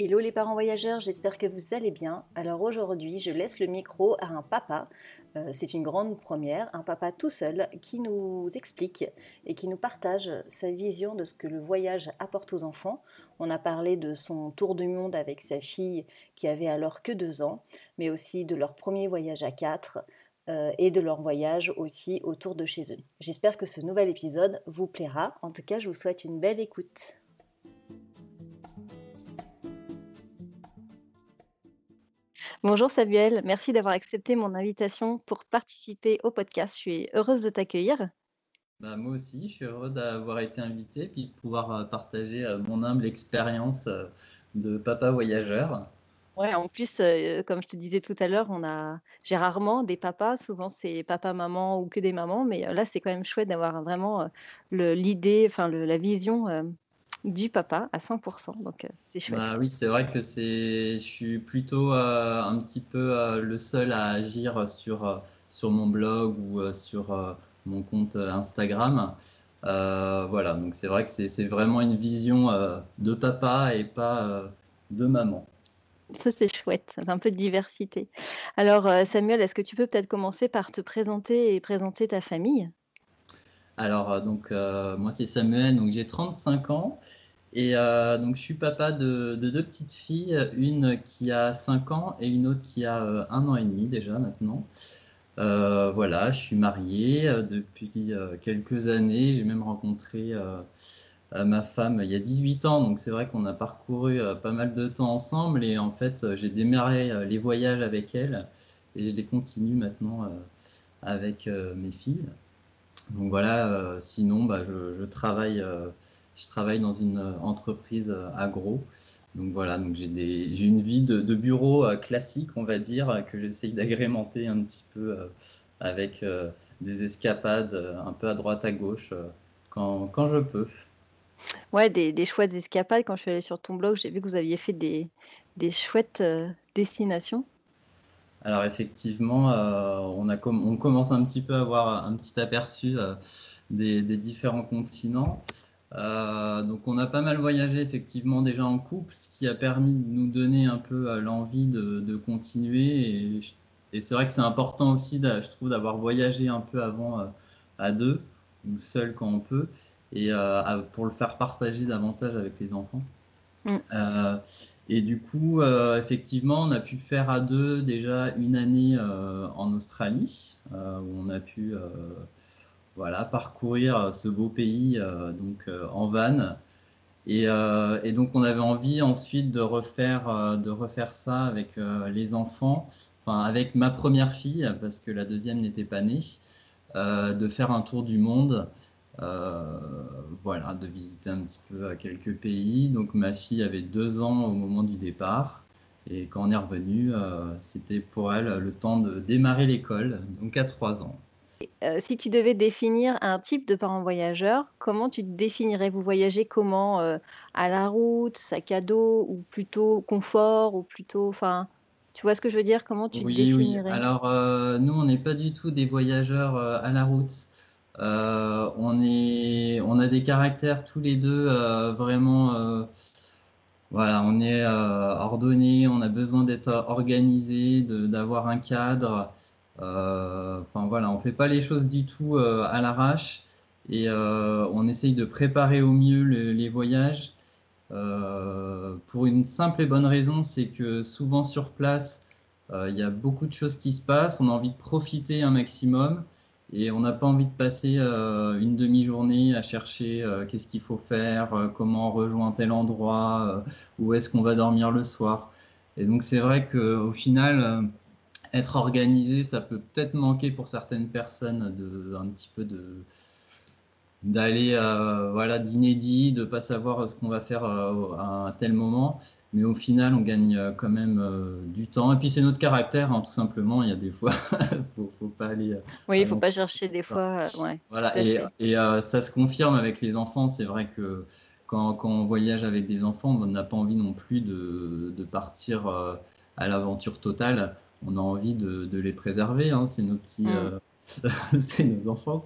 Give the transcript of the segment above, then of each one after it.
Hello les parents voyageurs, j'espère que vous allez bien. Alors aujourd'hui, je laisse le micro à un papa. Euh, c'est une grande première, un papa tout seul qui nous explique et qui nous partage sa vision de ce que le voyage apporte aux enfants. On a parlé de son tour du monde avec sa fille qui avait alors que deux ans, mais aussi de leur premier voyage à quatre euh, et de leur voyage aussi autour de chez eux. J'espère que ce nouvel épisode vous plaira. En tout cas, je vous souhaite une belle écoute. Bonjour Samuel, merci d'avoir accepté mon invitation pour participer au podcast. Je suis heureuse de t'accueillir. Bah, moi aussi, je suis heureux d'avoir été invité et de pouvoir euh, partager euh, mon humble expérience euh, de papa voyageur. Ouais, en plus, comme je te disais tout à l'heure, on a, j'ai rarement des papas. Souvent, c'est papa, maman ou que des mamans, mais là, c'est quand même chouette d'avoir vraiment l'idée, enfin la vision du papa à 100%, donc euh, c'est chouette. Bah oui, c'est vrai que c'est, je suis plutôt euh, un petit peu euh, le seul à agir sur, sur mon blog ou sur mon compte Instagram. voilà, donc c'est vrai que c'est vraiment une vision de papa et pas de maman. Ça, c'est chouette, un peu de diversité. Alors, Samuel, est-ce que tu peux peut-être commencer par te présenter et présenter ta famille? Alors, euh, donc, euh, moi, c'est Samuel, donc j'ai 35 ans. Et euh, donc, je suis papa de, deux petites filles, une qui a 5 ans et une autre qui a un an et demi déjà maintenant. voilà, je suis marié depuis quelques années. J'ai même rencontré ma femme il y a 18 ans. Donc, c'est vrai qu'on a parcouru pas mal de temps ensemble. Et en fait, j'ai démarré les voyages avec elle et je les continue maintenant avec mes filles. Donc voilà, euh, sinon, bah, je, travaille, euh, je travaille dans une euh, entreprise agro. Donc voilà, donc j'ai une vie de, bureau classique, on va dire, que j'essaye d'agrémenter un petit peu avec des escapades un peu à droite à gauche quand, je peux. Ouais, des, chouettes escapades. Quand je suis allée sur ton blog, j'ai vu que vous aviez fait des chouettes destinations. Alors effectivement, euh, on, a on commence un petit peu à avoir un petit aperçu euh, des, différents continents. Euh, donc on a pas mal voyagé effectivement déjà en couple, ce qui a permis de nous donner un peu l'envie de, continuer. Et, c'est vrai que c'est important aussi, je trouve, d'avoir voyagé un peu avant à deux ou seul quand on peut, et pour le faire partager davantage avec les enfants. Mm. Et du coup, euh, effectivement, on a pu faire à deux déjà une année euh, en Australie, euh, où on a pu voilà, parcourir ce beau pays donc, en van. Et, et, donc, on avait envie ensuite de refaire, de refaire ça avec les enfants, enfin avec ma première fille, parce que la deuxième n'était pas née, de faire un tour du monde voilà, de visiter un petit peu quelques pays. Donc ma fille avait deux ans au moment du départ. Et quand on est revenu, euh, c'était pour elle le temps de démarrer l'école, donc à trois ans. Euh, si tu devais définir un type de parent voyageur, comment tu te définirais? Vous voyagez comment À la route, sac à dos, ou plutôt confort, ou plutôt, enfin, tu vois ce que je veux dire? Comment tu oui, te définirais? Oui, alors nous, on n'est pas du tout des voyageurs à la route. Euh, on, a des caractères tous les deux euh, vraiment. Euh, voilà, on est ordonné, on a besoin d'être organisé, d'avoir un cadre. Enfin voilà, on fait pas les choses du tout à l'arrache et on essaye de préparer au mieux les voyages. pour une simple et bonne raison, c'est que souvent sur place, il y a beaucoup de choses qui se passent, on a envie de profiter un maximum. Et on n'a pas envie de passer euh, une demi-journée à chercher euh, qu'est-ce qu'il faut faire, euh, comment on rejoint tel endroit, où est-ce qu'on va dormir le soir. Et donc c'est vrai qu'au final, être organisé, ça peut peut-être manquer pour certaines personnes de, un petit peu de d'aller voilà d'inédit, de pas savoir ce qu'on va faire à un tel moment. Mais au final, on gagne quand même du temps. Et puis c'est notre caractère, hein, tout simplement. Il y a des fois, faut, faut pas aller. oui, il faut pas chercher des fois. voilà, et, et ça se confirme avec les enfants. C'est vrai que quand, on voyage avec des enfants, on n'a pas envie non plus de, partir à l'aventure totale. On a envie de, les préserver. Hein. c'est nos petits, mm. c'est nos enfants.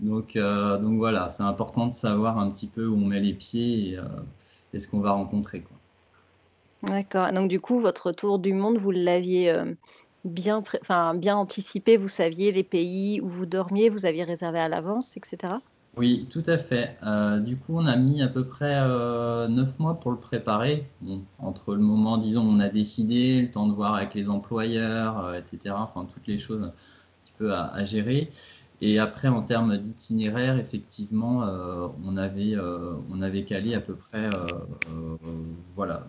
Donc, donc voilà, c'est important de savoir un petit peu où on met les pieds et, ce qu'on va rencontrer. D'accord. Donc du coup, votre tour du monde, vous l'aviez bien, enfin, bien anticipé, vous saviez les pays où vous dormiez, vous aviez réservé à l'avance, etc. Oui, tout à fait. Euh, du coup, on a mis à peu près euh, neuf mois pour le préparer. entre le moment, disons, où on a décidé, le temps de voir avec les employeurs, euh, etc. Enfin, toutes les choses peu à, gérer. Et après, en termes d'itinéraire, effectivement, on, avait, on avait calé à peu près, voilà,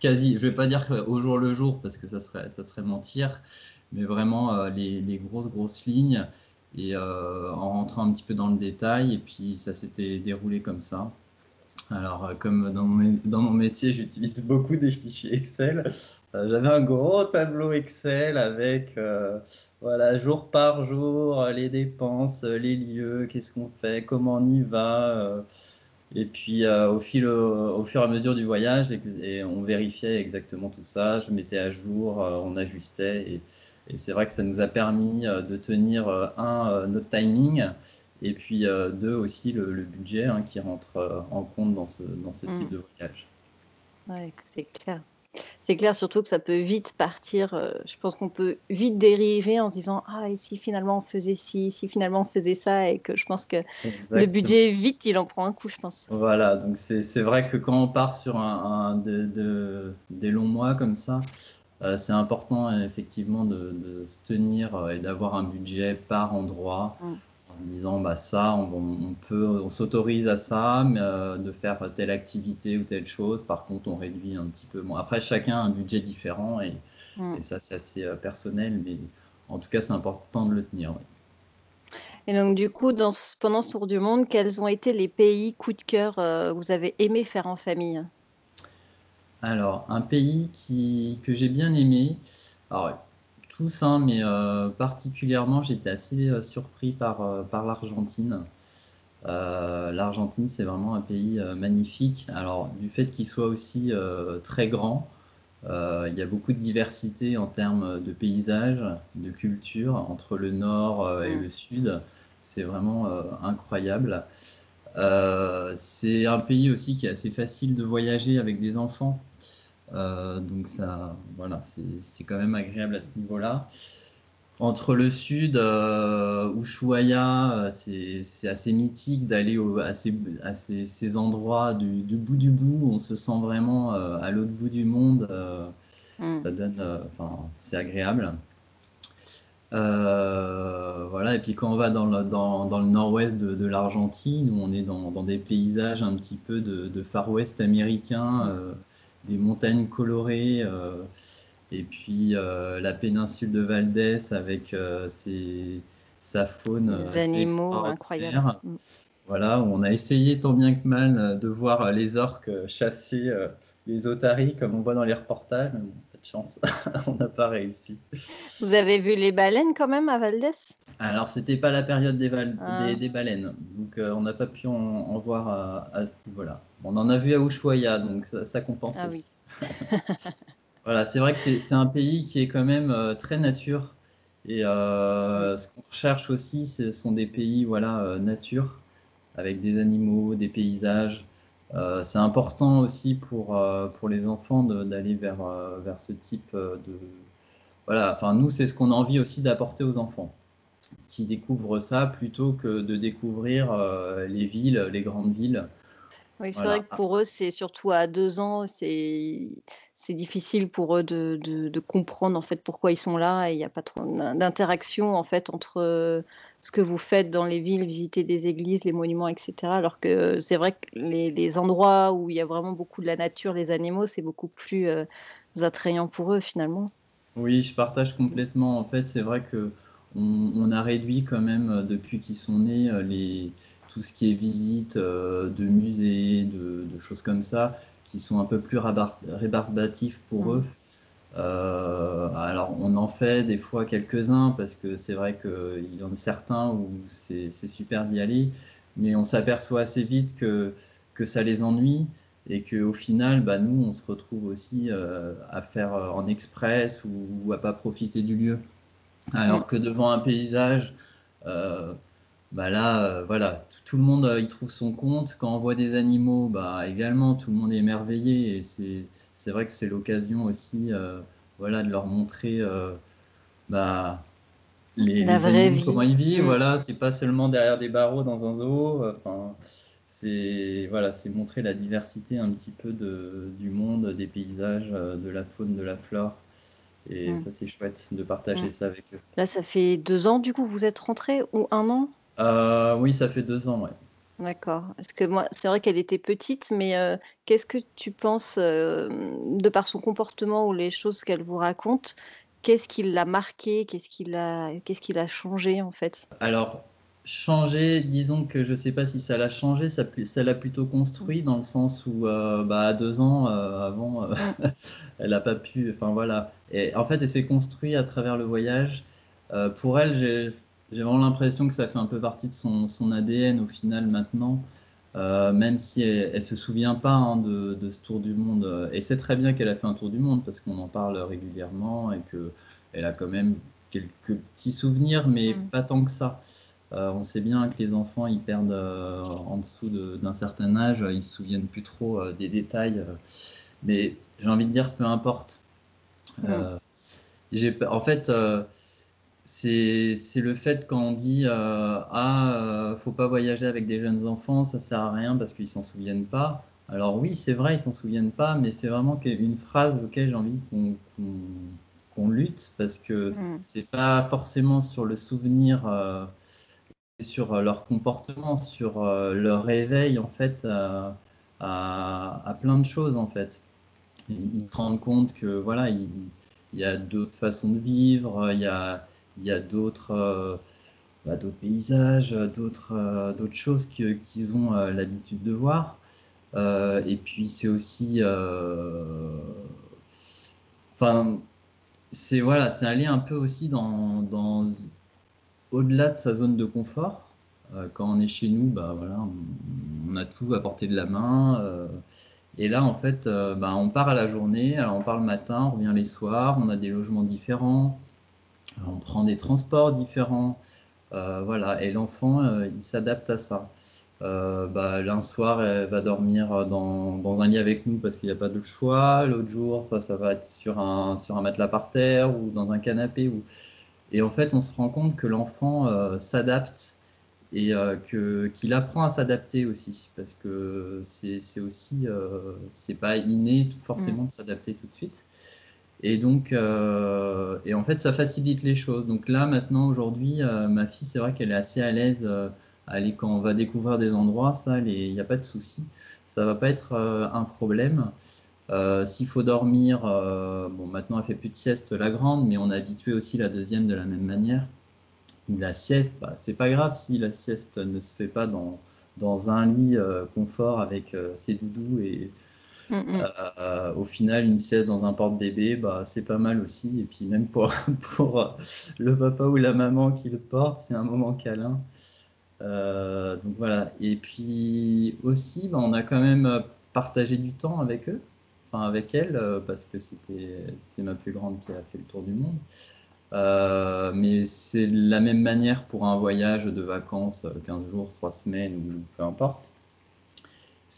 quasi, je vais pas dire au jour le jour parce que ça serait, ça serait mentir, mais vraiment les, les, grosses, grosses lignes et euh, en rentrant un petit peu dans le détail, et puis ça s'était déroulé comme ça. Alors, euh, comme dans mon, dans mon métier, j'utilise beaucoup des fichiers Excel. Euh, j'avais un gros tableau Excel avec, voilà, jour par jour, les dépenses, les lieux, qu'est-ce qu'on fait, comment on y va. et puis, au, fil, au, fur et à mesure du voyage, et, on vérifiait exactement tout ça. Je mettais à jour, on ajustait. Et, et c'est vrai que ça nous a permis euh, de tenir, euh, un, euh, notre timing, et puis deux, aussi le, budget hein, qui rentre en compte dans ce, dans ce type mm. de voyage. Oui, c'est clair. C'est clair, surtout que ça peut vite partir. je pense qu'on peut vite dériver en se disant Ah, et si finalement on faisait ci, si finalement on faisait ça, et que je pense que le budget, vite, il en prend un coup, je pense. Voilà, donc c'est vrai que quand on part sur un, des longs mois comme ça, euh, c'est important effectivement de, se tenir euh, et d'avoir un budget par endroit mm. En se disant bah ça on, peut on s'autorise à ça mais euh, de faire telle activité ou telle chose. Par contre on réduit un petit peu bon après chacun a un budget différent et, mm. ça c'est assez personnel mais en tout cas c'est important de le tenir Et donc, du coup, dans, pendant ce tour du monde, quels ont été les pays coup de cœur que vous avez aimé faire en famille? Alors, un pays qui, que j'ai bien aimé, alors tous, hein, mais euh, particulièrement, j'étais assez euh, surpris par, euh, par l'Argentine. L'Argentine, c'est vraiment un pays magnifique. Alors, du fait qu'il soit aussi très grand, il y a beaucoup de diversité en termes de paysages, de culture entre le nord et le sud. C'est vraiment incroyable. c'est un pays aussi qui est assez facile de voyager avec des enfants. Euh, donc ça, voilà, c'est quand même agréable à ce niveau-là. Entre le sud, euh, Ushuaia, euh, c'est assez mythique d'aller à, ces, à ces, endroits du, bout du bout. On se sent vraiment à l'autre bout du monde. Mm. Ça donne, enfin, c'est agréable. voilà, et puis quand on va dans le, dans, dans le nord-ouest de, de l'Argentine, où on est dans, dans, des paysages un petit peu de, de Far West américain, des montagnes colorées, euh, et puis euh, la péninsule de Valdès avec euh, ses, sa faune. Des animaux incroyables. Mm. Voilà, on a essayé tant bien que mal de voir les orques chasser les otaries comme on voit dans les reportages, mais pas de chance, on n'a pas réussi. Vous avez vu les baleines quand même à Valdès Alors, c'était pas la période des, ah. des, baleines, donc on n'a pas pu en, voir à, ce niveau-là. On en a vu à Ushuaia, donc ça, compense ah aussi. voilà, c'est vrai que c'est un pays qui est quand même euh, très nature. Et euh, ce qu'on recherche aussi, ce sont des pays voilà, euh, nature, avec des animaux, des paysages. c'est important aussi pour, pour les enfants d'aller vers, vers ce type de... Voilà, enfin nous, c'est ce qu'on a envie aussi d'apporter aux enfants qui découvrent ça plutôt que de découvrir les villes, les grandes villes. Oui, c'est vrai que pour eux, c'est surtout à deux ans, c'est difficile pour eux de, de, comprendre en fait pourquoi ils sont là et il n'y a pas trop d'interaction en fait entre ce que vous faites dans les villes, visiter des églises, les monuments, etc. Alors que c'est vrai que les, les endroits où il y a vraiment beaucoup de la nature, les animaux, c'est beaucoup plus attrayant pour eux finalement. Oui, je partage complètement. En fait, c'est vrai que on, on a réduit quand même depuis qu'ils sont nés les, tout ce qui est visite euh, de musées, de, choses comme ça, qui sont un peu plus rébarbatifs pour eux. Euh, alors, on en fait des fois quelques-uns parce que c'est vrai qu'il y en a certains où c'est super d'y aller, mais on s'aperçoit assez vite que que ça les ennuie et qu'au final, bah, nous, on se retrouve aussi à faire en express ou, à pas profiter du lieu. Alors que devant un paysage, bah là, voilà, tout, le monde y trouve son compte. Quand on voit des animaux, bah, également, tout le monde est émerveillé. Et c'est vrai que c'est l'occasion aussi voilà, de leur montrer bah, les, La vraie vie. comment ils vivent. Mm. Voilà, c'est pas seulement derrière des barreaux dans un zoo. Enfin, c'est voilà, c'est montrer la diversité un petit peu de, du monde, des paysages, euh, de la faune, de la flore. Et mm. ça, c'est chouette de partager mm. ça avec eux. Là, ça fait deux ans, du coup, vous êtes rentré ou un an? Euh, Oui, ça fait deux ans, ouais. D'accord. Parce que moi, c'est vrai qu'elle était petite, mais euh, qu'est-ce que tu penses, de par son comportement ou les choses qu'elle vous raconte, Qu'est-ce qui l'a marqué? Qu'est-ce qui l'a qu'est-ce qui l'a changé, en fait? Alors, changer, disons que je ne sais pas si ça l'a changé, ça ça l'a plutôt construit dans le sens où, euh, bah, à 2 ans, euh, avant, euh, elle n'a pas pu enfin voilà et en fait, elle s'est construite à travers le voyage. pour elle, j'ai j'ai vraiment l'impression que ça fait un peu partie de son son ADN au final maintenant. Euh, même si elle, ne se souvient pas hein, de, ce tour du monde. Et c'est très bien qu'elle a fait un tour du monde parce qu'on en parle régulièrement et qu'elle a quand même quelques petits souvenirs, mais mm. pas tant que ça. Euh, on sait bien que les enfants, ils perdent euh, en dessous d'un certain âge, ils se souviennent plus trop des détails. mais j'ai envie de dire, peu importe. Mm. en fait, c'est le fait quand on dit euh, ah euh, faut pas voyager avec des jeunes enfants ça sert à rien parce qu'ils s'en souviennent pas alors oui c'est vrai ils s'en souviennent pas mais c'est vraiment une phrase auquel j'ai envie qu'on lutte parce que mm. c'est pas forcément sur le souvenir euh, sur leur comportement sur leur réveil en fait à, à, plein de choses en fait ils, se rendent compte que voilà il, il y a d'autres façons de vivre il y a il y a d'autres euh, bah, d'autres paysages, d'autres euh, d'autres choses qu'ils ont euh, l'habitude de voir. et puis c'est aussi, enfin, c'est voilà, c'est aller un peu aussi dans, au-delà de sa zone de confort. quand on est chez nous, bah voilà, on, a tout à portée de la main. et là, en fait, bah, on part à la journée. Alors, on part le matin, on revient les soirs. On a des logements différents on prend des transports différents. Euh, voilà, et l'enfant, euh, il s'adapte à ça. Euh, bah, l'un soir, elle va dormir dans, un lit avec nous parce qu'il n'y a pas d'autre choix. L'autre jour, ça, ça va être sur un, sur un matelas par terre ou dans un canapé. Ou... Et en fait, on se rend compte que l'enfant s'adapte et que, qu'il apprend à s'adapter aussi parce que c'est, c'est aussi, c'est pas inné forcément mm. de s'adapter tout de suite. Et donc, euh, et en fait, ça facilite les choses. Donc là, maintenant, aujourd'hui, euh, ma fille, c'est vrai qu'elle est assez à l'aise. Euh, quand on va découvrir des endroits, ça, il n'y a pas de souci. Ça va pas être un problème. S'il faut dormir, bon, maintenant, elle fait plus de sieste, la grande, mais on a habitué aussi la deuxième de la même manière. La sieste, bah, c'est pas grave si la sieste ne se fait pas dans, dans un lit confort avec ses doudous et Mm, mm. Euh, au final, une sieste dans un porte-bébé, bah, c'est pas mal aussi. Et puis même pour, pour le papa ou la maman qui le porte, c'est un moment câlin. Euh, donc voilà. Et puis aussi, bah, on a quand même partagé du temps avec eux, enfin avec elle, euh, parce que c'est ma plus grande qui a fait le tour du monde. mais c'est la même manière pour un voyage de vacances, 15 jours, 3 semaines ou peu importe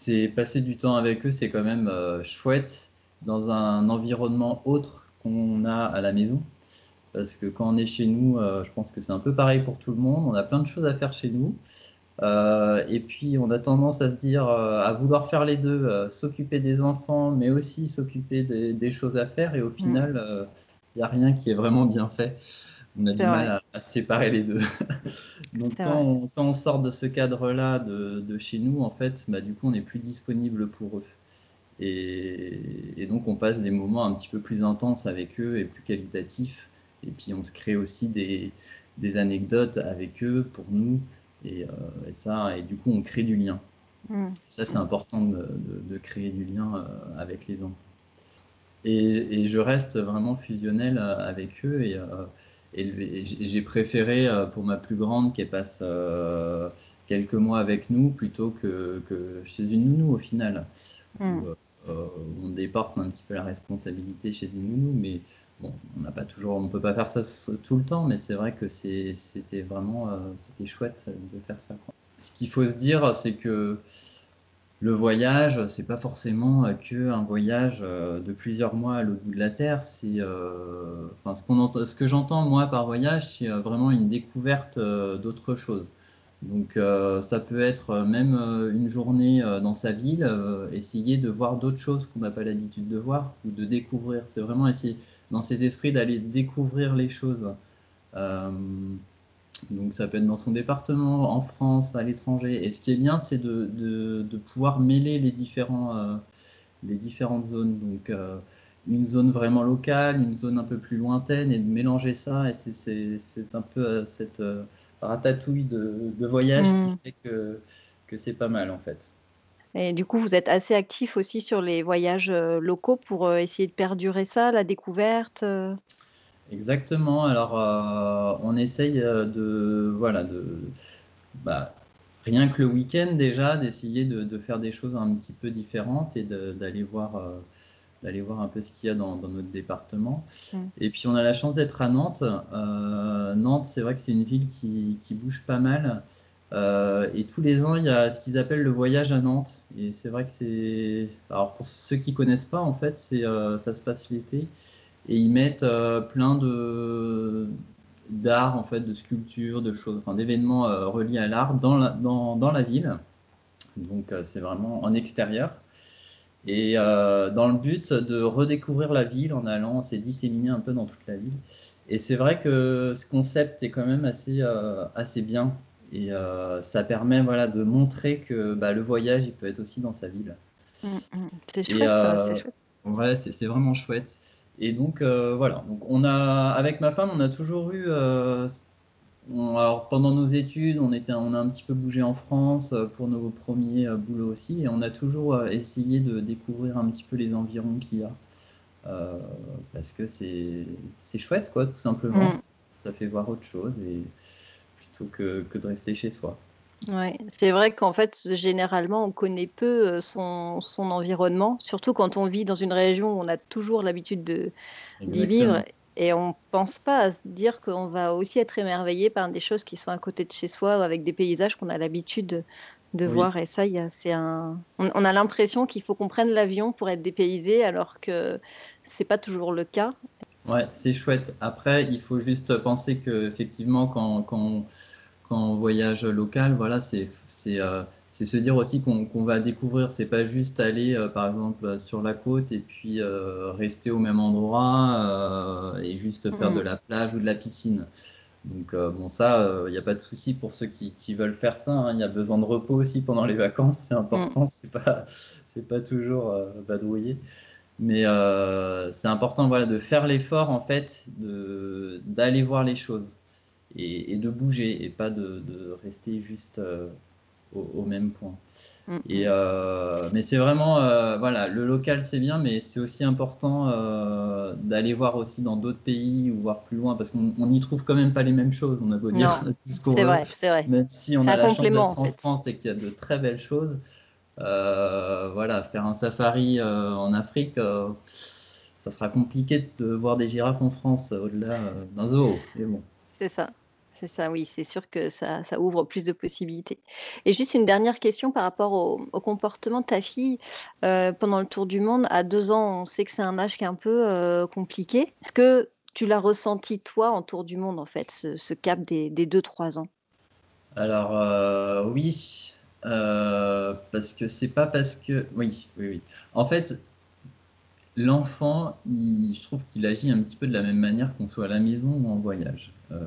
c'est passer du temps avec eux, c'est quand même euh, chouette dans un environnement autre qu'on a à la maison. Parce que quand on est chez nous, euh, je pense que c'est un peu pareil pour tout le monde. On a plein de choses à faire chez nous. Euh, et puis on a tendance à se dire, à vouloir faire les deux, s'occuper des enfants, mais aussi s'occuper des, choses à faire. Et au final, il n'y a rien qui est vraiment bien fait on a du mal à, séparer les deux. Donc quand on, sort de ce cadre-là de, chez nous, en fait, bah, du coup, on n'est plus disponible pour eux. Et, donc on passe des moments un petit peu plus intenses avec eux et plus qualitatifs. Et puis on se crée aussi des, anecdotes avec eux pour nous. Et, euh, ça, et du coup, on crée du lien. Mmh. Ça, c'est important de, créer du lien euh, avec les enfants. Et, je reste vraiment fusionnel euh, avec eux. Et, et j'ai préféré euh, pour ma plus grande qu'elle passe euh, quelques mois avec nous plutôt que, que chez une nounou au final. Hmm. on déporte un petit peu la responsabilité chez une nounou, mais bon, on n'a pas toujours, on peut pas faire ça tout le temps, mais c'est vrai que c'était vraiment, c'était chouette de faire ça. Ce qu'il faut se dire, c'est que le voyage, c'est pas forcément que un voyage de plusieurs mois à l'autre bout de la terre. C'est, qu'on ce que j'entends moi par voyage, c'est vraiment une découverte d'autre chose. Donc, ça peut être même une journée dans sa ville, essayer de voir d'autres choses qu'on n'a pas l'habitude de voir ou de découvrir. C'est vraiment essayer, dans cet esprit, d'aller découvrir les choses. Donc ça peut être dans son département, en France, à l'étranger. Et ce qui est bien, c'est de, de, pouvoir mêler les, différents, euh, les différentes zones. Donc euh, une zone vraiment locale, une zone un peu plus lointaine, et de mélanger ça. Et c'est un peu euh, cette ratatouille de, de voyage qui mmh. fait que, que c'est pas mal en fait. Et du coup, vous êtes assez actif aussi sur les voyages locaux pour essayer de perdurer ça, la découverte Exactement. Alors, euh, on essaye euh, de, voilà, de, bah, rien que le week-end déjà, d'essayer de, faire des choses un petit peu différentes et d'aller voir, euh, d'aller voir un peu ce qu'il y a dans, notre département. Mmh. Et puis, on a la chance d'être à Nantes. Nantes, c'est vrai que c'est une ville qui, bouge pas mal. et tous les ans, il y a ce qu'ils appellent le voyage à Nantes. Et c'est vrai que c'est. Alors, pour ceux qui connaissent pas, en fait, c'est, ça se passe l'été et ils mettent euh, plein de d'art en fait, de sculptures, de choses, enfin, d'événements euh, reliés à l'art dans la, dans, dans la ville. Donc euh, c'est vraiment en extérieur. Et dans le but de redécouvrir la ville en allant s'est disséminer un peu dans toute la ville. Et c'est vrai que ce concept est quand même assez, assez bien. Et ça permet voilà, de montrer que bah, le voyage, il peut être aussi dans sa ville. Mmh, mmh. C'est chouette, ça, c'est chouette. Ouais, c'est vraiment chouette. Et donc euh, voilà, donc on a, avec ma femme, on a toujours eu, euh, alors pendant nos études, on, était, on a un petit peu bougé en France euh, pour nos premiers boulots aussi, et on a toujours essayé de découvrir un petit peu les environs qu'il y a. parce que c'est chouette, quoi, tout simplement. Mm. Ça fait voir autre chose, et plutôt que, que de rester chez soi. Ouais, c'est vrai qu'en fait, généralement, on connaît peu, son son environnement, surtout quand on vit dans une région où on a toujours l'habitude de d'y vivre et on pense pas à se dire qu'on va aussi être émerveillé par des choses qui sont à côté de chez soi ou avec des paysages qu'on a l'habitude de voir et ça, y a c'est un on a l'impression qu'il faut qu'on prenne l'avion pour être dépaysé alors que c'est pas toujours le cas. Ouais, c'est chouette. Après, il faut juste penser qu'effectivement quand quand quand on voyage local, voilà, c'est euh, se dire aussi qu'on va découvrir. C'est pas juste aller, euh, par exemple, sur la côte et puis euh, rester au même endroit et juste faire de mm. la plage ou de la piscine. Donc bon, ça, il n'y a pas de souci pour ceux qui, veulent faire ça. Hein. Il y a besoin de repos aussi pendant les vacances, c'est important. Mm. C'est pas toujours badrouillé. Mais c'est important voilà, de faire l'effort en fait d'aller voir les choses et, de bouger et pas de, rester juste euh, au, même point. Mm. Et, euh, mais c'est vraiment, euh, voilà, le local c'est bien, mais c'est aussi important d'aller voir aussi dans d'autres pays ou voir plus loin parce qu'on n'y trouve quand même pas les mêmes choses. On a beau dire tout ce qu'on veut. c'est vrai. Même si on a la chance d'être en, France et qu'il y a de très belles choses. voilà, faire un safari en Afrique, ça sera compliqué de voir des girafes en France au-delà d'un zoo. Mais bon. C'est ça. C'est ça, oui, c'est sûr que ça, ouvre plus de possibilités. Et juste une dernière question par rapport au, comportement de ta fille euh, pendant le tour du monde. À deux ans, on sait que c'est un âge qui est un peu euh, compliqué. Est-ce que tu l'as ressenti, toi, en tour du monde, en fait, ce, cap des, des deux, trois ans? Alors, euh, oui, parce que c'est pas parce que. Oui, oui, oui. En fait, l'enfant, je trouve qu'il agit un petit peu de la même manière qu'on soit à la maison ou en voyage. Euh,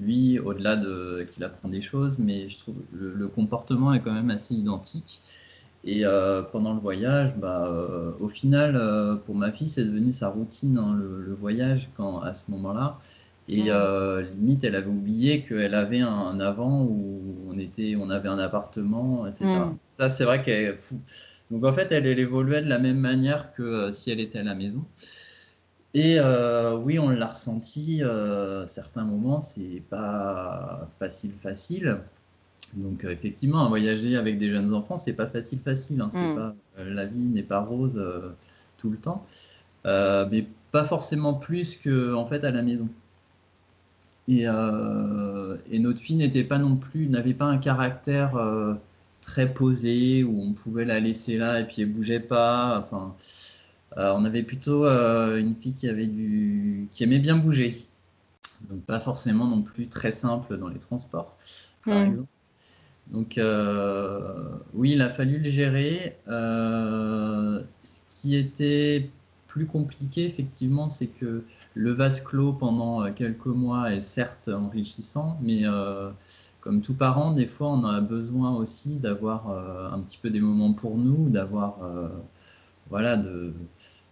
lui, au-delà de qu'il apprend des choses, mais je trouve le, le, comportement est quand même assez identique. Et euh, pendant le voyage, bah, euh, au final, pour ma fille, c'est devenu sa routine, hein, le, voyage, quand, à ce moment-là. Et limite, elle avait oublié qu'elle avait un, avant où on, était, on avait un appartement, etc. Ça, c'est vrai qu'elle donc en fait, elle, elle, évoluait de la même manière que euh, si elle était à la maison. Et euh, oui, on l'a ressenti, euh, certains moments, c'est pas facile, facile. Donc effectivement, voyager avec des jeunes enfants, c'est pas facile facile. Hein. Mm. pas, la vie n'est pas rose tout le temps, mais pas forcément plus que en fait à la maison. Et, et notre fille n'était pas non plus, n'avait pas un caractère très posé où on pouvait la laisser là et puis elle bougeait pas. Enfin, on avait plutôt une fille qui avait du, qui aimait bien bouger. Donc pas forcément non plus très simple dans les transports, par exemple. Donc oui, il a fallu le gérer. ce qui était plus compliqué, effectivement, c'est que le vase clos pendant quelques mois est certes enrichissant, mais comme tout parent, des fois, on a besoin aussi d'avoir un petit peu des moments pour nous, d'avoir, voilà, de,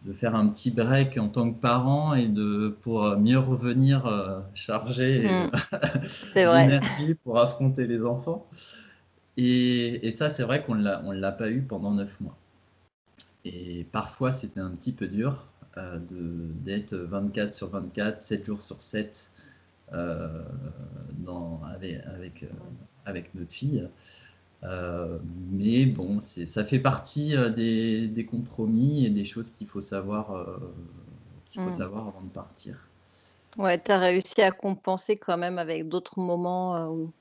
de faire un petit break en tant que parent et de pour mieux revenir chargé Mm. D'énergie pour affronter les enfants. Et, et ça, c'est vrai qu'on l'a, on l'a pas eu pendant neuf mois. Et parfois, c'était un petit peu dur euh, d'être 24 sur 24, 7 jours sur 7 euh, dans, avec, avec, euh, avec notre fille. Mais bon, ça fait partie des, des compromis et des choses qu'il faut savoir, qu'il faut Mm. savoir avant de partir. Ouais, tu as réussi à compenser quand même avec d'autres moments où,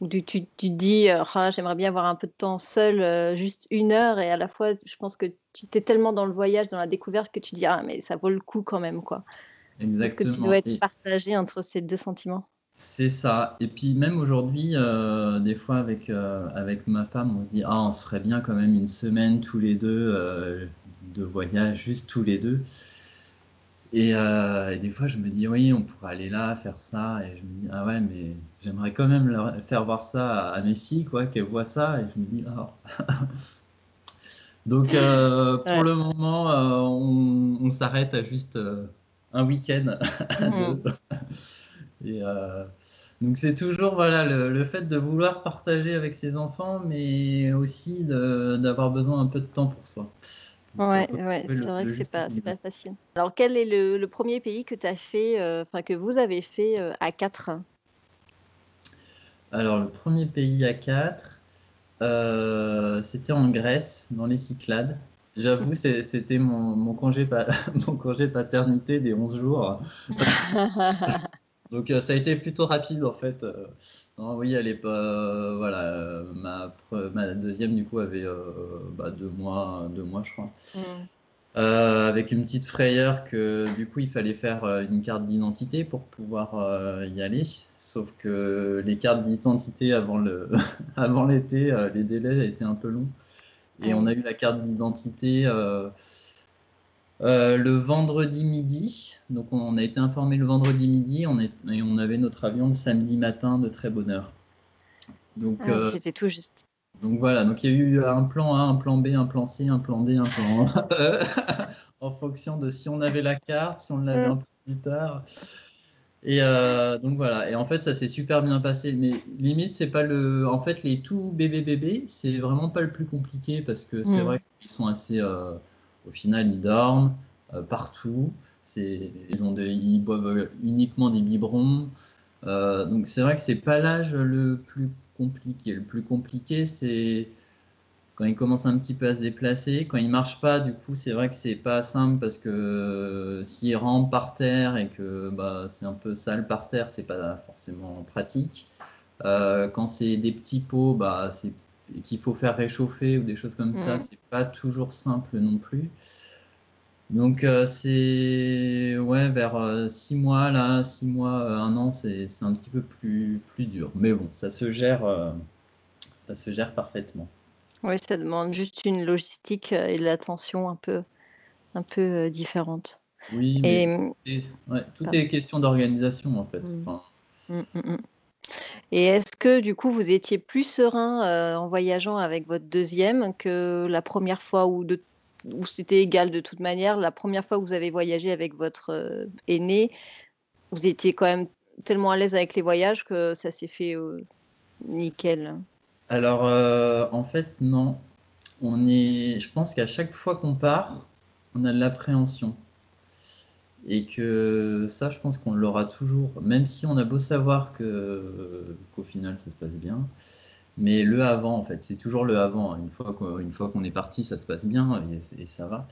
où tu, tu, tu te dis euh, Ah, j'aimerais bien avoir un peu de temps seul, euh, juste une heure, et à la fois, je pense que tu t'es tellement dans le voyage, dans la découverte, que tu dis Ah, mais ça vaut le coup quand même, quoi. Parce que tu Exactement. dois être Et- partagé entre ces deux sentiments. C'est ça. Et puis même aujourd'hui, euh, des fois avec, euh, avec ma femme, on se dit, ah, on se ferait bien quand même une semaine tous les deux euh, de voyage, juste tous les deux. Et, euh, et des fois, je me dis, oui, on pourrait aller là, faire ça. Et je me dis, ah ouais, mais j'aimerais quand même leur faire voir ça à, mes filles, quoi, qu'elles voient ça. Et je me dis, ah. Donc euh, pour Ouais. le moment, euh, on, on s'arrête à juste un week-end à Mm. deux. Et donc c'est toujours voilà le, le fait de vouloir partager avec ses enfants, mais aussi d'avoir besoin un peu de temps pour soi. Ouais, ouais, c'est vrai que c'est pas, pas facile. Alors, quel est le, le premier pays que tu as fait, euh, que vous avez fait euh, à quatre? Alors le premier pays à quatre, euh, c'était en Grèce, dans les Cyclades. J'avoue, c'était mon, mon congé mon congé paternité des 11 jours. Donc euh, ça a été plutôt rapide en fait. Euh, non, oui, elle est pas. voilà, euh, ma, pre- ma deuxième du coup avait bah, deux mois, deux mois je crois. Mm. Euh, avec une petite frayeur que du coup il fallait faire une carte d'identité pour pouvoir euh, y aller. Sauf que les cartes d'identité avant le avant l'été, euh, les délais étaient un peu longs. Et Ah on a eu la carte d'identité euh, le vendredi midi. Donc on a été informé le vendredi midi on est, et on avait notre avion le samedi matin de très bonne heure. Donc, Ah, euh, c'était tout juste. donc voilà, donc il y a eu un plan A, un plan B, un plan C, un plan D, un plan E, en fonction de si on avait la carte, si on l'avait Mm. un peu plus tard. Et euh, donc voilà, et en fait ça s'est super bien passé, mais limite c'est pas le, en fait les tout bébés bébés, c'est vraiment pas le plus compliqué parce que c'est Mm. vrai qu'ils sont assez, au final ils dorment euh, partout, ils ont des, ils boivent uniquement des biberons, euh, donc c'est vrai que c'est pas l'âge le plus compliqué. Le plus compliqué, c'est quand ils commencent un petit peu à se déplacer. Quand ils marchent pas, du coup, c'est vrai que c'est pas simple parce que euh, s'ils rampent par terre et que bah, c'est un peu sale par terre, c'est pas forcément pratique. Euh, quand c'est des petits pots, bah, c'est qu'il faut faire réchauffer ou des choses comme ça, Mm. c'est pas toujours simple non plus. Donc euh, c'est ouais vers 6 mois là, 6 mois, euh, un an, c'est un petit peu plus, plus dur. Mais bon, ça se gère, euh, ça se gère parfaitement. Oui, ça demande juste une logistique euh, et de l'attention un peu, un peu euh, différente. Oui, Et, mais mm, ouais, tout est question d'organisation en fait. Mm. Enfin, mm. Et est-ce que du coup vous étiez plus serein euh, en voyageant avec votre deuxième que la première fois ou de ou c'était égal de toute manière, la première fois que vous avez voyagé avec votre euh, aîné, vous étiez quand même tellement à l'aise avec les voyages que ça s'est fait euh, nickel? alors euh, en fait non, on est, je pense qu'à chaque fois qu'on part, on a de l'appréhension. Et que ça, je pense qu'on l'aura toujours, même si on a beau savoir que qu'au final ça se passe bien. Mais le avant, en fait, c'est toujours le avant. Une fois qu'on est parti, ça se passe bien et, ça va.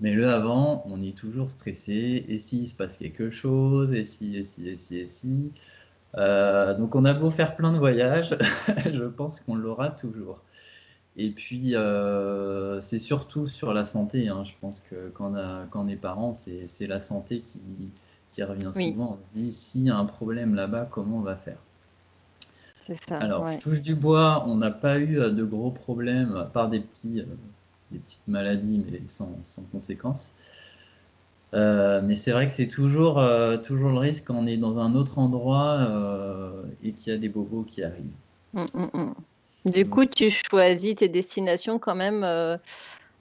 Mais le avant, on est toujours stressé. Et s'il se passe quelque chose? Et si, et si, et si, et si? Euh, Donc on a beau faire plein de voyages, je pense qu'on l'aura toujours. Et puis, euh, c'est surtout sur la santé. Hein. Je pense que quand on, est parent, c'est la santé qui, qui revient souvent. On se dit, s'il y a un problème là-bas, comment on va faire? Alors, je touche du bois, on n'a pas eu euh, de gros problèmes, à part des, petits, euh, des petites maladies, mais sans, sans conséquences. mais c'est vrai que c'est toujours, toujours le risque quand on est dans un autre endroit et qu'il y a des bobos qui arrivent. Hum, hum, hum. Du coup, tu choisis tes destinations quand même euh,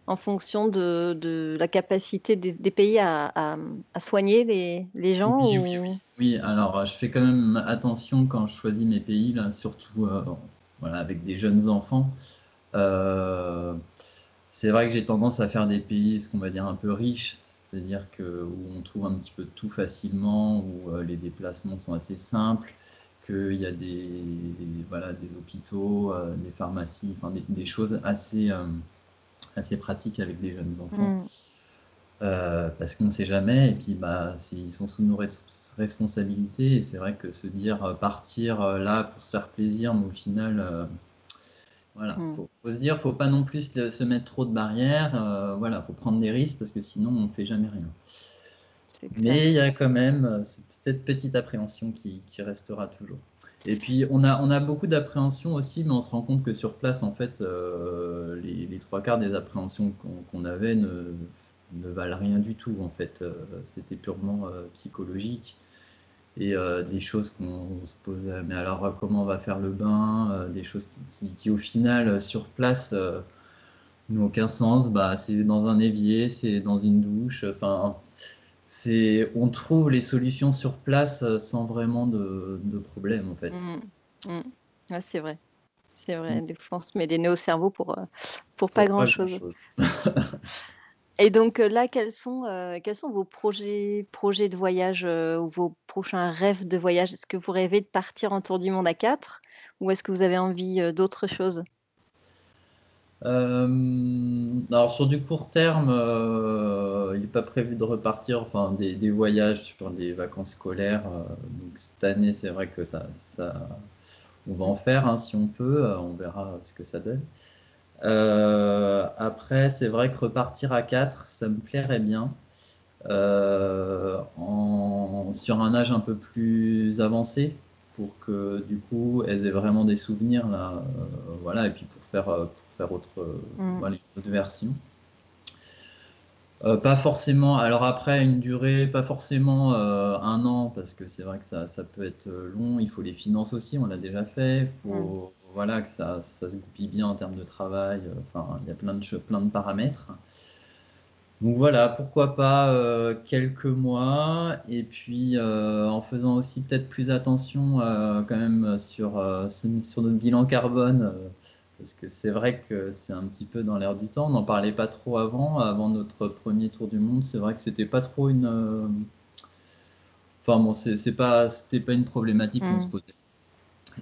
en fonction de, la capacité des, pays à, soigner les, gens Oui, alors je fais quand même attention quand je choisis mes pays, là, surtout euh, voilà, avec des jeunes enfants. Euh, c'est vrai que j'ai tendance à faire des pays, ce qu'on va dire, un peu riches, c'est-à-dire que, où on trouve un petit peu tout facilement, où les déplacements sont assez simples qu'il y a des, voilà, des hôpitaux, euh, des pharmacies, enfin des, choses assez, euh, assez pratiques avec des jeunes enfants. Mm. Euh, parce qu'on ne sait jamais, et puis bah, ils sont sous nos responsabilités, et c'est vrai que se dire partir là pour se faire plaisir, mais au final, voilà, il mm. faut, se dire, faut pas non plus se mettre trop de barrières, voilà, faut prendre des risques, parce que sinon on ne fait jamais rien. Mais il y a quand même euh, cette petite appréhension qui, restera toujours. Et puis, on a, on a beaucoup d'appréhension aussi, mais on se rend compte que sur place, en fait, euh, les, trois quarts des appréhensions qu'on avait ne, ne, valent rien du tout. En fait, euh, c'était purement psychologique. Et des choses qu'on se pose, mais alors comment on va faire le bain Des choses qui, qui, au final, sur place, n'ont aucun sens. Bah, c'est dans un évier, c'est dans une douche. Enfin, c'est on trouve les solutions sur place euh, sans vraiment de, de problème en fait. Mmh, mmh. c'est vrai. C'est vrai, mmh. je pense met des nœuds au cerveau pour, euh, pour pas grand chose. Et donc euh, là, quels sont, quels sont vos projets, projets de voyage ou vos prochains rêves de voyage? Est-ce que vous rêvez de partir en tour du monde à quatre ou est-ce que vous avez envie d'autre chose? Euh, alors sur du court terme, euh, il n'est pas prévu de repartir, enfin des, voyages sur des vacances scolaires. Euh, donc cette année, c'est vrai que ça, on va en faire hein, si on peut. on verra ce que ça donne. après, c'est vrai que repartir à 4, ça me plairait bien. En, sur un âge un peu plus avancé, pour que du coup elles aient vraiment des souvenirs là, euh, voilà, et puis pour faire, euh, pour faire autre, mm. une autre version. Euh, pas forcément, alors après une durée, pas forcément un an, parce que c'est vrai que ça, ça, peut être long, il faut les finances aussi, on l'a déjà fait, il faut mm. voilà, que ça, ça, se goupille bien en termes de travail, enfin il y a plein de, plein de paramètres. Donc voilà, pourquoi pas euh, quelques mois et puis euh, en faisant aussi peut-être plus attention euh, quand même sur, sur notre bilan carbone parce que c'est vrai que c'est un petit peu dans l'air du temps. On n'en parlait pas trop avant, avant notre premier tour du monde. C'est vrai que c'était pas trop une. Enfin bon, c'est pas, c'était pas une problématique qu'on se mmh. posait.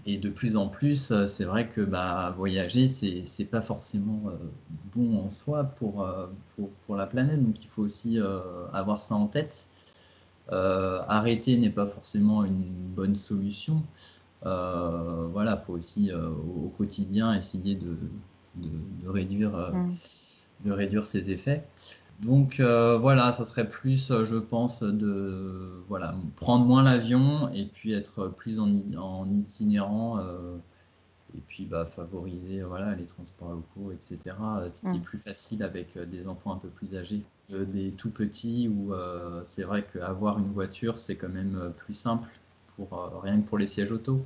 Et de plus en plus, euh, c'est vrai que bah, voyager, c'est n'est pas forcément euh, bon en soi pour, euh, pour, pour, la planète. Donc il faut aussi avoir ça en tête. arrêter n'est pas forcément une bonne solution. voilà, il faut aussi au, quotidien essayer de, de, de réduire, mmh. de réduire ses effets. Donc euh, voilà, ça serait plus, euh, je pense, de voilà, prendre moins l'avion et puis être plus en, en itinérant euh, et puis bah, favoriser voilà, les transports locaux, etc. Ce qui est plus facile avec des enfants un peu plus âgés que des tout petits où c'est vrai qu'avoir une voiture, c'est quand même plus simple pour rien que pour les sièges auto.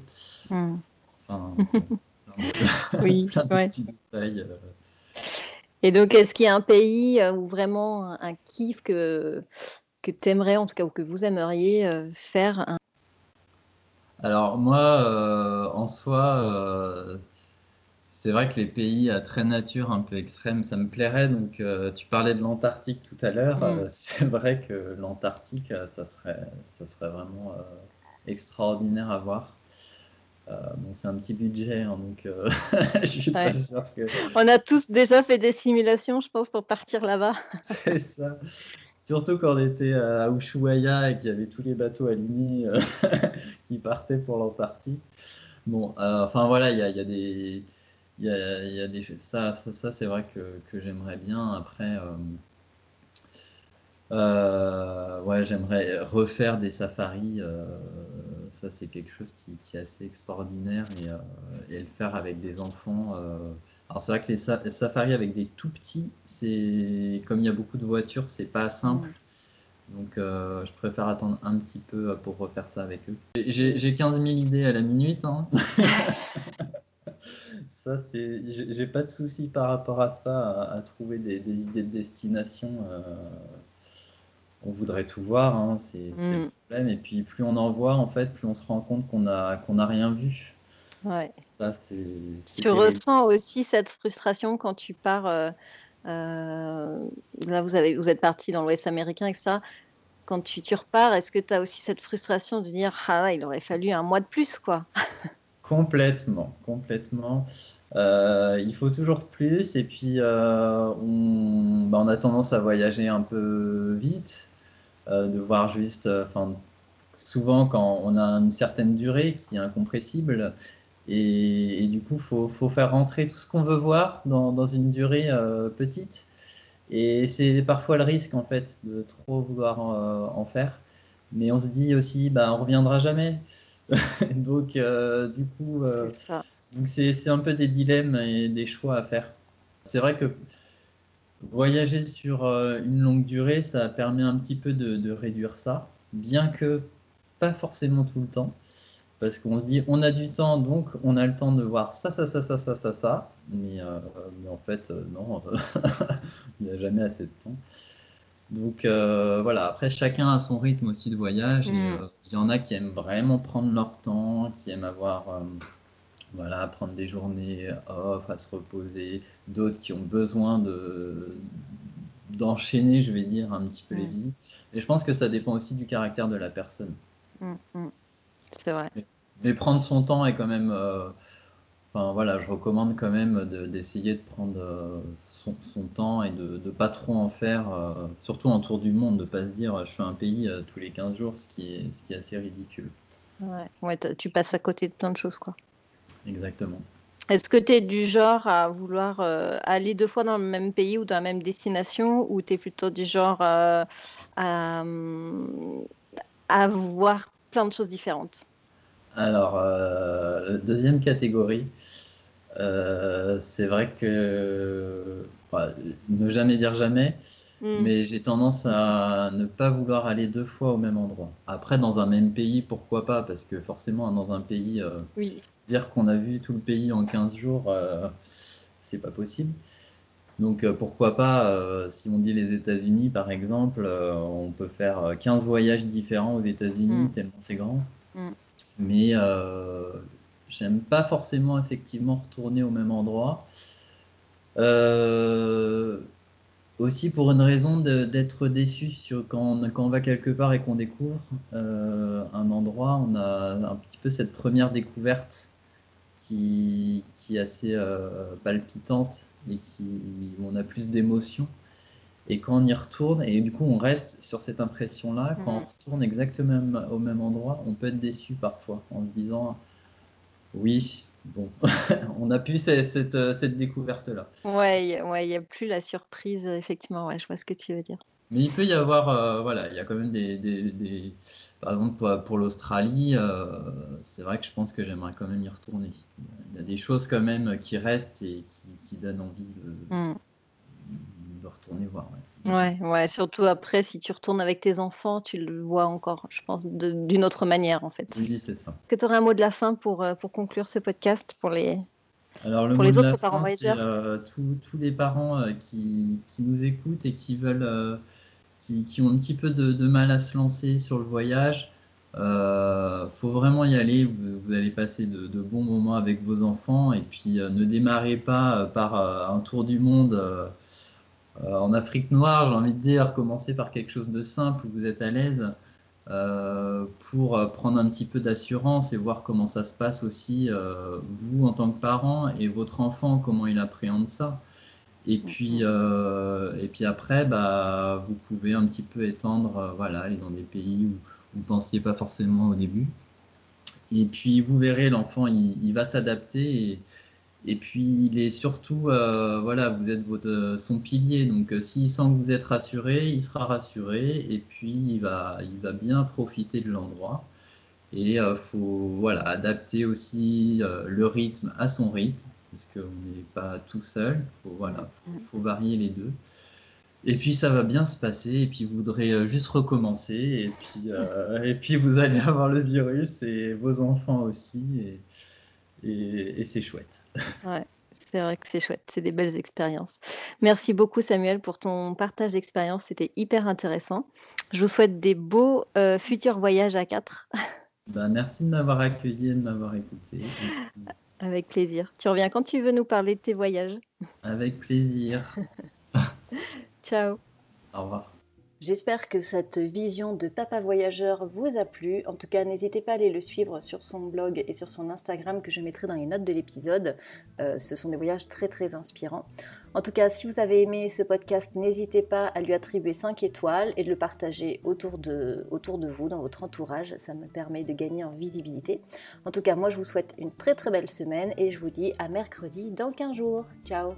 Mm. Enfin, oui, plein de petits détails. Et donc, est-ce qu'il y a un pays euh, ou vraiment un, kiff que, que tu aimerais, en tout cas, ou que vous aimeriez euh, faire Alors, moi, euh, en soi, c'est vrai que les pays à très nature un peu extrême, ça me plairait. Donc, tu parlais de l'Antarctique tout à l'heure. Mm. c'est vrai que l'Antarctique, ça serait, ça serait vraiment extraordinaire à voir. Bon, c'est un petit budget, hein, donc je suis pas sûr que. On a tous déjà fait des simulations, je pense, pour partir là-bas. c'est ça. Surtout quand on était à Ushuaia et qu'il y avait tous les bateaux alignés qui partaient pour l'Antarctique. Bon, enfin voilà, il y a, y a des y a, y a des ça, ça, ça c'est vrai que, que j'aimerais bien. Après, euh, euh, ouais, j'aimerais refaire des safaris. Euh, ça, c'est quelque chose qui, qui, est assez extraordinaire et, et, le faire avec des enfants. alors, c'est vrai que les, safaris avec des tout petits, c'est comme il y a beaucoup de voitures, c'est pas simple. Donc, je préfère attendre un petit peu pour refaire ça avec eux. J'ai 15 000 idées à la minute. Hein. Ça, c'est, j'ai pas de souci par rapport à ça, à, trouver des, idées de destination. Euh, on voudrait tout voir, hein, c'est, mm. Problème. Et puis, plus on en voit, en fait, plus on se rend compte qu'on a qu'on a rien vu. Ouais. Ça, c'est, tu ressens aussi cette frustration quand tu pars. Euh, euh, là, vous, avez, vous êtes parti dans l'Ouest américain, etc. Quand tu, tu repars, est-ce que tu as aussi cette frustration de dire Ah, il aurait fallu un mois de plus, quoi? Complètement, complètement. Euh, il faut toujours plus et puis euh, on, bah, on, a tendance à voyager un peu vite, de voir juste, enfin souvent quand on a une certaine durée qui est incompressible et, du coup faut, faut, faire rentrer tout ce qu'on veut voir dans, dans une durée petite et c'est parfois le risque en fait de trop vouloir en, faire, mais on se dit aussi bah on reviendra jamais. donc, euh, du coup, euh, c'est un peu des dilemmes et des choix à faire. C'est vrai que voyager sur euh, une longue durée, ça permet un petit peu de, réduire ça, bien que pas forcément tout le temps. Parce qu'on se dit, on a du temps, donc on a le temps de voir ça, ça, ça, ça, ça, ça, ça. Mais, mais en fait, non, il n'y a jamais assez de temps. Donc euh, voilà, après chacun a son rythme aussi de voyage. Mm. Euh, il y en a qui aiment vraiment prendre leur temps, qui aiment avoir, euh, voilà, prendre des journées off, à se reposer. D'autres qui ont besoin de d'enchaîner, je vais dire, un petit peu les mm. visites. Et je pense que ça dépend aussi du caractère de la personne. Mm, C'est vrai. Mais, prendre son temps est quand même Enfin, voilà, je recommande quand même d'essayer de, prendre euh, son, temps et de ne pas trop en faire, euh, surtout en tour du monde, de ne pas se dire je fais un pays euh, tous les 15 jours, ce qui est, ce qui est assez ridicule. Ouais, ouais tu passes à côté de plein de choses, quoi. Exactement. Est-ce que tu es du genre à vouloir aller deux fois dans le même pays ou dans la même destination, ou tu es plutôt du genre à, à voir plein de choses différentes? Alors, euh, deuxième catégorie, euh, c'est vrai que ne jamais dire jamais, hmm. mais j'ai tendance à ne pas vouloir aller deux fois au même endroit. Après, dans un même pays, pourquoi pas? Parce que forcément, dans un pays, euh, dire qu'on a vu tout le pays en 15 jours, c'est pas possible. Donc pourquoi pas, si on dit les États-Unis par exemple, on peut faire 15 voyages différents aux États-Unis, hmm. tellement c'est grand. Hmm. Mais euh, j'aime pas forcément effectivement retourner au même endroit. Euh, aussi pour une raison d'être déçu sur, quand, on, quand, on, va quelque part et qu'on découvre euh, un endroit, on a un petit peu cette première découverte qui, qui est assez palpitante et qui, où on a plus d'émotions. Et quand on y retourne, et du coup on reste sur cette impression-là, quand on retourne exactement au même endroit, on peut être déçu parfois en se disant oui, bon, on a pu cette, cette, découverte-là. Ouais, il ouais, n'y a plus la surprise, effectivement, ouais, je vois ce que tu veux dire. Mais il peut y avoir, euh, voilà, il y a quand même des, des, des... par exemple pour, pour l'Australie, euh, c'est vrai que je pense que j'aimerais quand même y retourner. Il y a des choses quand même qui restent et qui, qui donnent envie de, mmh retourner voir. Ouais. Ouais. surtout après, si tu retournes avec tes enfants, tu le vois encore, je pense, d'une autre manière en fait. Oui, c'est ça. Que tu aurais un mot de la fin pour, euh, pour conclure ce podcast pour les, Alors, le pour les autres parents voyageurs euh, tous les parents euh, qui, qui, nous écoutent et qui veulent, qui, qui, ont un petit peu de, mal à se lancer sur le voyage. Euh, faut vraiment y aller, vous, allez passer de, de, bons moments avec vos enfants et puis ne démarrez pas par un tour du monde euh, en Afrique noire, j'ai envie de dire, commencez par quelque chose de simple où vous êtes à l'aise. pour prendre un petit peu d'assurance et voir comment ça se passe aussi, vous en tant que parent et votre enfant, comment il appréhende ça. Et puis, et puis après, bah, vous pouvez un petit peu étendre, voilà, aller dans des pays où vous ne pensiez pas forcément au début. Et puis vous verrez, l'enfant, il, va s'adapter. Et, et, puis il est surtout, euh, voilà, vous êtes votre, son pilier. Donc euh, s'il sent que vous êtes rassuré, il sera rassuré. Et puis il va, il va bien profiter de l'endroit. Et il euh, faut voilà, adapter aussi le rythme à son rythme, parce qu'on n'est pas tout seul. Il faut, voilà, faut, faut varier les deux. Et puis ça va bien se passer, et puis vous voudrez euh, juste recommencer, et puis, euh, et puis vous allez avoir le virus et vos enfants aussi, et, et, c'est chouette. Ouais, c'est vrai que c'est chouette, c'est des belles expériences. Merci beaucoup Samuel pour ton partage d'expérience, c'était hyper intéressant. Je vous souhaite des beaux euh, futurs voyages à quatre. Bah, merci de m'avoir accueilli et de m'avoir écouté. Avec plaisir. Tu reviens quand tu veux nous parler de tes voyages. Avec plaisir. Ciao. Au revoir. J'espère que cette vision de papa voyageur vous a plu. En tout cas, n'hésitez pas à aller le suivre sur son blog et sur son Instagram que je mettrai dans les notes de l'épisode. Euh, ce sont des voyages très très inspirants. En tout cas, si vous avez aimé ce podcast, n'hésitez pas à lui attribuer 5 étoiles et de le partager autour de, autour de vous, dans votre entourage. Ça me permet de gagner en visibilité. En tout cas, moi je vous souhaite une très très belle semaine et je vous dis à mercredi dans 15 jours. Ciao